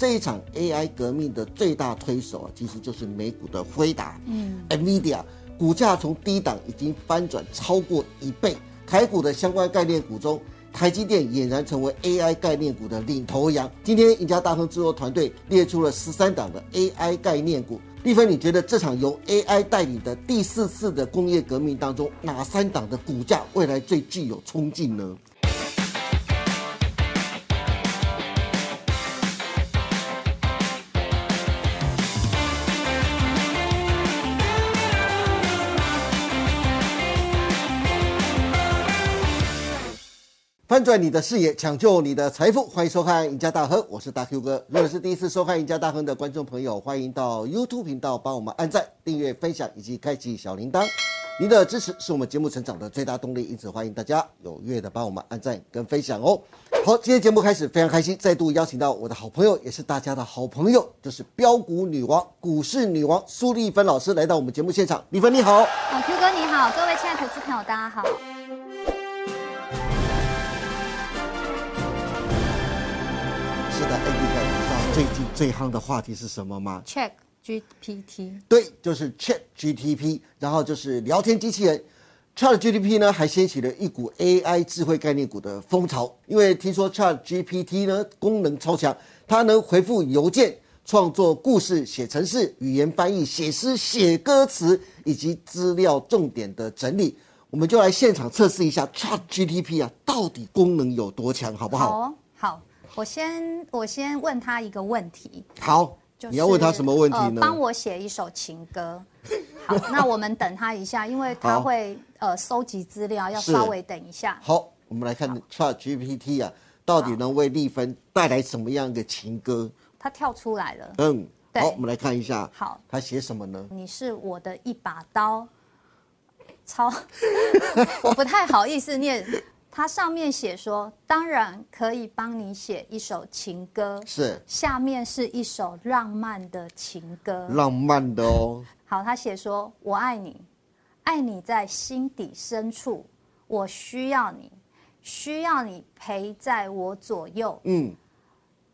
这一场 AI 革命的最大推手啊，其实就是美股的辉达，嗯，NVIDIA 股价从低档已经翻转超过一倍，台股的相关概念股中。台积电俨然成为 AI 概念股的领头羊。今天赢家大亨制作团队列出了十三档的 AI 概念股。丽芬，你觉得这场由 AI 带领的第四次的工业革命当中，哪三档的股价未来最具有冲劲呢？翻转你的视野，抢救你的财富，欢迎收看《赢家大亨》，我是大 Q 哥。如果是第一次收看《赢家大亨》的观众朋友，欢迎到 YouTube 频道帮我们按赞、订阅、分享以及开启小铃铛。您的支持是我们节目成长的最大动力，因此欢迎大家踊跃的帮我们按赞跟分享哦。好，今天节目开始，非常开心，再度邀请到我的好朋友，也是大家的好朋友，就是标股女王、股市女王苏丽芬老师来到我们节目现场。丽芬你好，好 Q 哥你好，各位亲爱的投资朋友大家好。知道最近最夯的话题是什么吗？Chat GPT。对，就是 Chat GTP，然后就是聊天机器人。Chat GTP 呢，还掀起了一股 AI 智慧概念股的风潮，因为听说 Chat GPT 呢功能超强，它能回复邮件、创作故事、写程式、语言翻译、写诗、写歌词以及资料重点的整理。我们就来现场测试一下 Chat GTP 啊，到底功能有多强，好不好？好。我先我先问他一个问题。好，你要问他什么问题呢？帮我写一首情歌。好，那我们等他一下，因为他会呃收集资料，要稍微等一下。好，我们来看 Chat GPT 啊，到底能为丽芬带来什么样的情歌？他跳出来了。嗯，好，我们来看一下。好，他写什么呢？你是我的一把刀。超，我不太好意思念。它上面写说，当然可以帮你写一首情歌，是下面是一首浪漫的情歌，浪漫的哦。好，他写说，我爱你，爱你在心底深处，我需要你，需要你陪在我左右，嗯，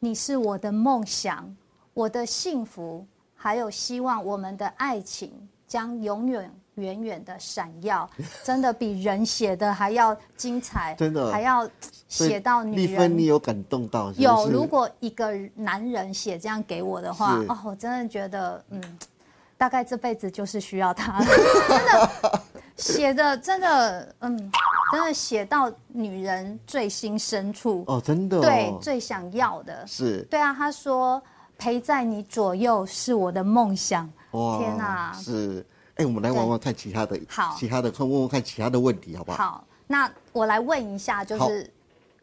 你是我的梦想，我的幸福，还有希望，我们的爱情将永远。远远的闪耀，真的比人写的还要精彩，真的还要写到女人。丽芬，你有感动到？有，如果一个男人写这样给我的话，哦，我真的觉得，嗯，大概这辈子就是需要他。真的写的真的，嗯，真的写到女人最心深处。哦，真的，对，最想要的是，对啊，他说陪在你左右是我的梦想。哇，天哪，是。哎，我们来玩玩看其他的，好，其他的，看问问看其他的问题，好不好？好，那我来问一下，就是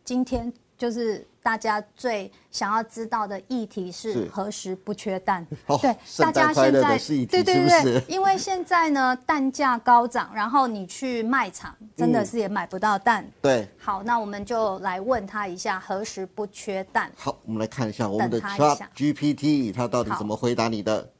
今天就是大家最想要知道的议题是何时不缺蛋？对，大家现在对对对，因为现在呢蛋价高涨，然后你去卖场真的是也买不到蛋。对，好，那我们就来问他一下何时不缺蛋？好，我们来看一下我们的 Chat GPT，它到底怎么回答你的？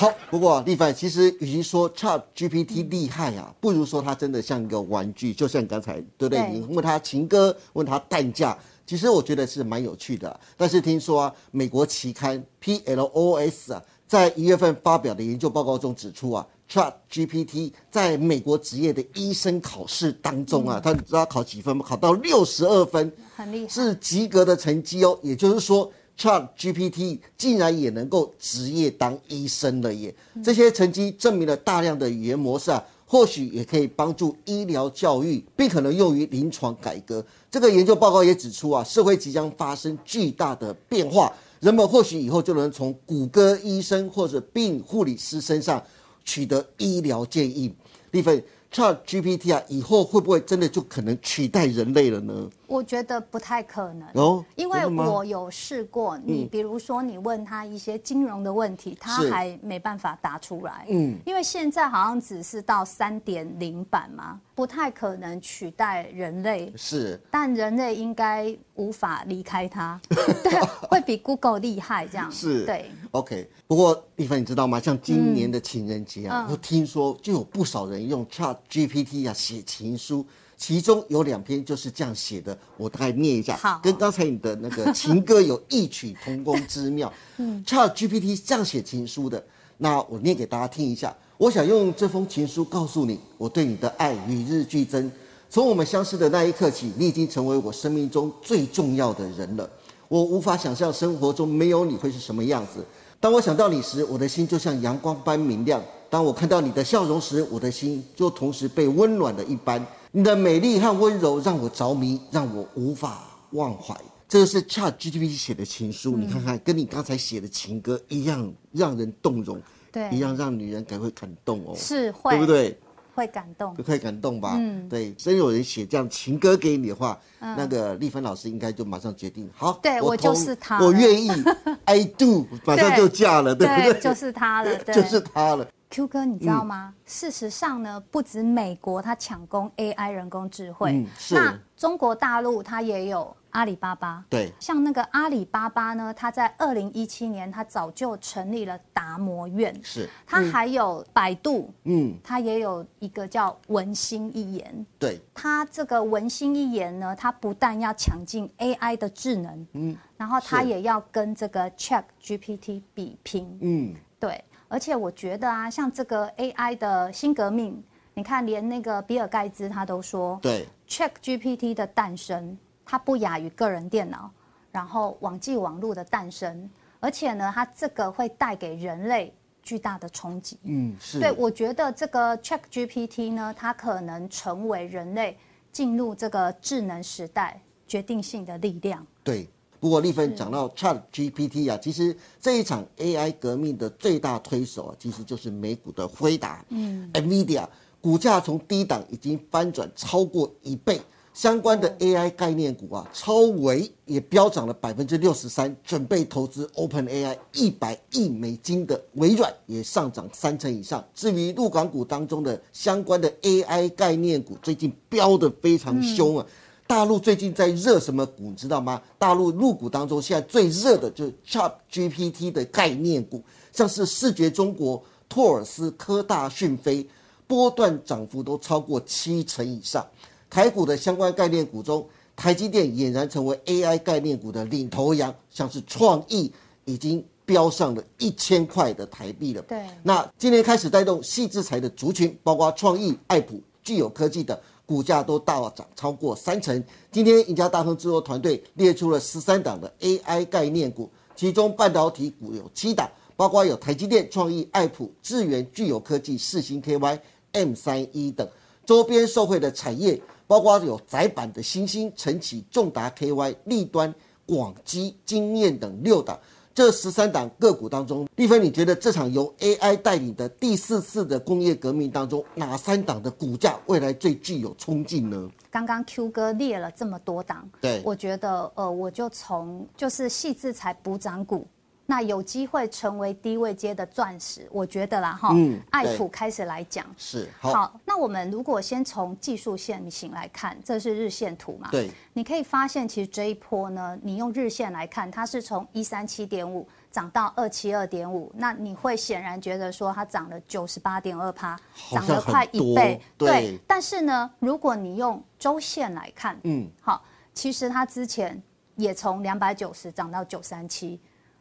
好，不过丽凡，其实与其说 Chat GPT 厉害啊，不如说它真的像一个玩具，就像刚才对不对？你问他情歌，问他蛋价，其实我觉得是蛮有趣的。但是听说啊，美国期刊 PLOS 啊，在一月份发表的研究报告中指出啊，Chat GPT 在美国职业的医生考试当中啊，他知道考几分吗？考到六十二分，很厉害，是及格的成绩哦。也就是说。Chat GPT 竟然也能够职业当医生了耶！这些成绩证明了大量的语言模式啊，或许也可以帮助医疗教育，并可能用于临床改革。这个研究报告也指出啊，社会即将发生巨大的变化，人们或许以后就能从谷歌医生或者病护理师身上取得医疗建议。立芬。Chat GPT 啊，以后会不会真的就可能取代人类了呢？我觉得不太可能哦，因为我有试过。你比如说，你问他一些金融的问题，他还没办法答出来。嗯，因为现在好像只是到三点零版嘛，不太可能取代人类。是，但人类应该无法离开它。对，会比 Google 厉害这样。是，对。OK，不过丽芬，你知道吗？像今年的情人节啊，我听说就有不少人用 Chat GPT 啊写情书。其中有两篇就是这样写的，我大概念一下，好跟刚才你的那个情歌有异曲同工之妙。嗯，Chat GPT 是这样写情书的，那我念给大家听一下。我想用这封情书告诉你，我对你的爱与日俱增。从我们相识的那一刻起，你已经成为我生命中最重要的人了。我无法想象生活中没有你会是什么样子。当我想到你时，我的心就像阳光般明亮；当我看到你的笑容时，我的心就同时被温暖了一般。你的美丽和温柔让我着迷，让我无法忘怀。这个是 Chat GPT 写的情书，你看看，跟你刚才写的情歌一样，让人动容，对一样让女人感会感动哦，是会，对不？对？会感动就。会感动吧？嗯对，真有人写这样情歌给你的话，那个丽芬老师应该就马上决定，好，对我同就是他我愿意，I do，马上就嫁了，对不对？就是他了，对，就是他了。Q 哥，你知道吗？事实上呢，不止美国它抢攻 AI 人工智慧，嗯是那中国大陆它也有阿里巴巴。对，像那个阿里巴巴呢，它在二零一七年，它早就成立了达摩院，是，它还有百度，嗯，它也有一个叫文心一言。对，它这个文心一言呢，它不但要抢进 AI 的智能，嗯，然后它也要跟这个 Chat GPT 比拼，嗯，对，而且我觉得啊，像这个 AI 的新革命，你看，连那个比尔盖茨他都说对，，Chat GPT 的诞生，它不亚于个人电脑，然后网际网络的诞生，而且呢，它这个会带给人类巨大的冲击。嗯，是，对，我觉得这个 Chat GPT 呢，它可能成为人类进入这个智能时代决定性的力量。对。不过丽芬讲到 Chat GPT 啊，其实这一场 AI 革命的最大推手啊，其实就是美股的辉达，嗯，NVIDIA 股价从低档已经翻转超过一倍，相关的 AI 概念股啊，超维也飙涨了百分之六十三，准备投资 OpenAI 一百亿美金的微软也上涨三成以上。至于陆港股当中的相关的 AI 概念股，最近飙得非常凶啊。大陆最近在热什么股，你知道吗？大陆入股当中，现在最热的就是 Chat GPT 的概念股，像是视觉中国、托尔斯、科大讯飞，波段涨幅都超过七成以上。台股的相关概念股中，台积电俨然成为 AI 概念股的领头羊，像是创意已经飙上了一千块的台币了。对那今年开始带动细制材的族群，包括创意、爱普、具有科技等，股价都大涨超过三成。今天赢家大亨制作团队列出了十三档的 AI 概念股，其中半导体股有七档，包括有台积电、创意、爱普、智源、具有科技、四星 KY、M 三一等。周边受惠的产业，包括有窄板的新兴、晨起、重达 KY、立端、广基、经验等六档。这十三档个股当中，丽芬，你觉得这场由 AI 带领的第四次的工业革命当中，哪三档的股价未来最具有冲劲呢？刚刚 Q 哥列了这么多档，对我觉得呃，我就从就是细制裁补涨股，那有机会成为低位阶的钻石，我觉得啦哈，嗯爱对普开始来讲。是好，好，那我们如果先从技术线型来看，这是日线图嘛？对，你可以发现，其实这一波呢，你用日线来看，它是从一三七点五涨到二七二点五，那你会显然觉得说它涨了九十八点二趴，涨了快一倍。对但是呢，如果你用周线来看，嗯，好，其实它之前也从两百九十涨到九三七。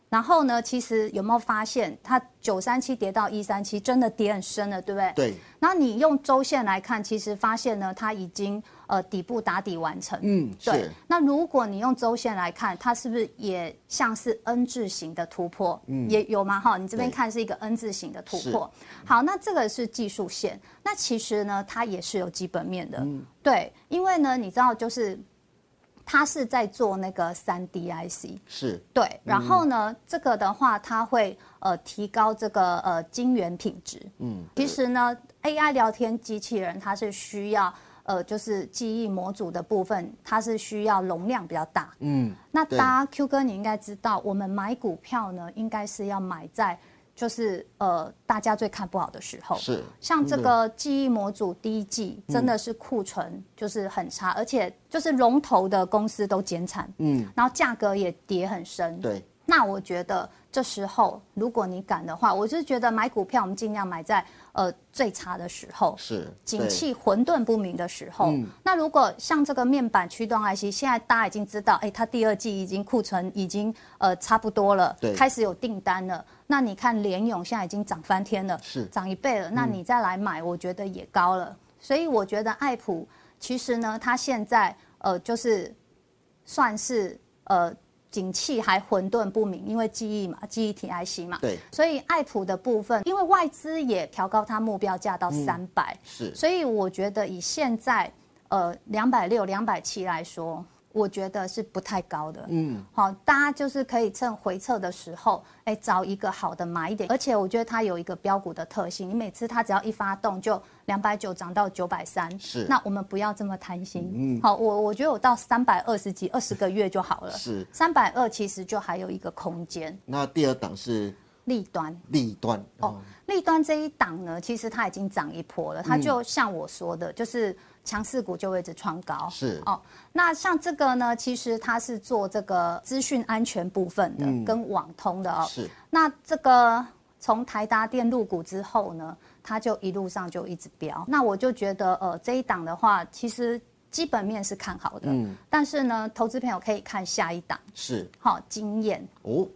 然后呢，其实有没有发现，它九三七跌到一三七，真的跌很深了，对不对？对，那你用周线来看，其实发现呢，它已经呃底部打底完成。嗯，对，。那如果你用周线来看，它是不是也像是 N 字形的突破？嗯也有吗？哈，你这边看是一个 N 字形的突破。好，那这个是技术线。那其实呢，它也是有基本面的。嗯对，因为呢，你知道，就是它是在做那个三 D IC。是对，然后呢，这个的话，它会呃提高这个呃晶圆品质。嗯，其实呢，AI 聊天机器人它是需要呃就是记忆模组的部分，它是需要容量比较大。嗯，那大家 Q 哥，你应该知道，我们买股票呢，应该是要买在就是呃大家最看不好的时候。是像这个记忆模组第一季真的是库存就是很差，而且就是龙头的公司都减产，嗯，然后价格也跌很深，对，那我觉得这时候如果你敢的话，我是觉得买股票我们尽量买在呃最差的时候，是景气混沌不明的时候。那如果像这个面板驱动 IC，现在大家已经知道，哎，它第二季已经库存已经呃差不多了，开始有订单了。那你看联勇现在已经涨翻天了，是涨一倍了。那你再来买，我觉得也高了。所以我觉得爱普其实呢，它现在呃就是算是呃。景气还混沌不明，因为记忆嘛，记忆体 IC 嘛，对，所以爱普的部分，因为外资也调高它目标价到三百，是，所以我觉得以现在呃两百六、两百七来说。我觉得是不太高的，嗯，好，大家就是可以趁回撤的时候，哎，找一个好的买点，而且我觉得它有一个标股的特性，你每次它只要一发动就两百九涨到九百三，是，那我们不要这么贪心，嗯，好，我我觉得我到三百二十几二十个月就好了，是，三百二其实就还有一个空间。那第二档是利端，利端哦，利端这一档呢，其实它已经涨一波了，它就像我说的，就是。强势股就会一直创高，是哦。那像这个呢，其实它是做这个资讯安全部分的，跟网通的哦。是。那这个从台达电入股之后呢，它就一路上就一直飙。那我就觉得，呃，这一档的话，其实基本面是看好的。嗯。但是呢，投资朋友可以看下一档。是。好，经验。哦。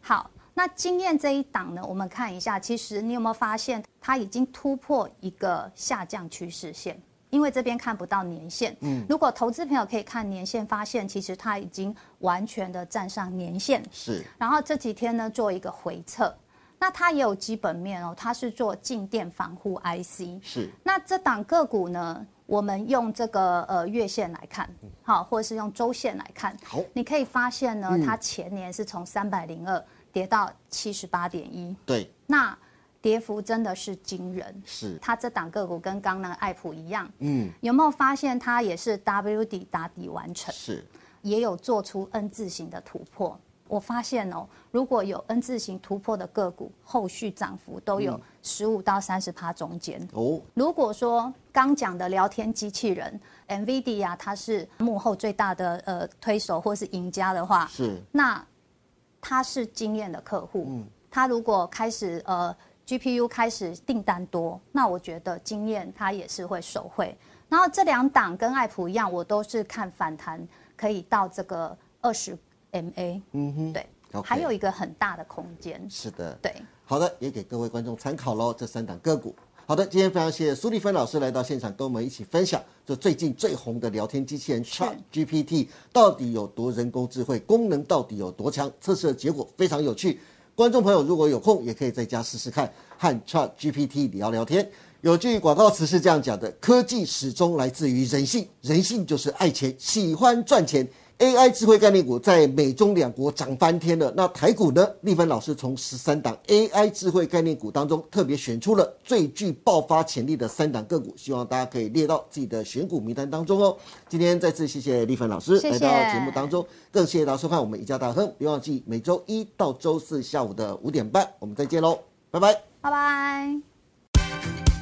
好，那经验这一档呢，我们看一下，其实你有没有发现，它已经突破一个下降趋势线？因为这边看不到年线，嗯，如果投资朋友可以看年线，发现其实它已经完全的站上年线，是。然后这几天呢做一个回撤，那它也有基本面哦，它是做静电防护 IC，是。那这档个股呢，我们用这个呃月线来看，好，或者是用周线来看，好，你可以发现呢，它前年是从三百零二跌到七十八点一，对，那。跌幅真的是惊人，是。它这档个股跟刚那个爱普一样，嗯，有没有发现它也是 W 底打底完成，是。也有做出 N 字形的突破。我发现哦，如果有 N 字形突破的个股，后续涨幅都有十五到三十趴中间。哦。如果说刚讲的聊天机器人 NVIDIA 它是幕后最大的呃推手或是赢家的话，是。那它是经验的客户，嗯，他如果开始呃。GPU 开始订单多，那我觉得经验他也是会受惠。然后这两档跟爱普一样，我都是看反弹可以到这个二十 MA。嗯哼，对，还有一个很大的空间。是的，对，好的，也给各位观众参考喽。这三档个股，好的，今天非常谢谢苏立芬老师来到现场，跟我们一起分享这最近最红的聊天机器人 Chat GPT 到底有多人工智慧，功能到底有多强，测试的结果非常有趣。观众朋友，如果有空，也可以在家试试看，和 Chat GPT 聊聊天。有句广告词是这样讲的：科技始终来自于人性，人性就是爱钱，喜欢赚钱。AI 智慧概念股在美中两国涨翻天了。那台股呢？立芬老师从十三档 AI 智慧概念股当中特别选出了最具爆发潜力的三档个股，希望大家可以列到自己的选股名单当中哦。今天再次谢谢立芬老师来到节目当中，更谢谢大家收看我们一家大亨。别忘记每周一到周四下午的五点半，我们再见喽，拜拜，拜拜。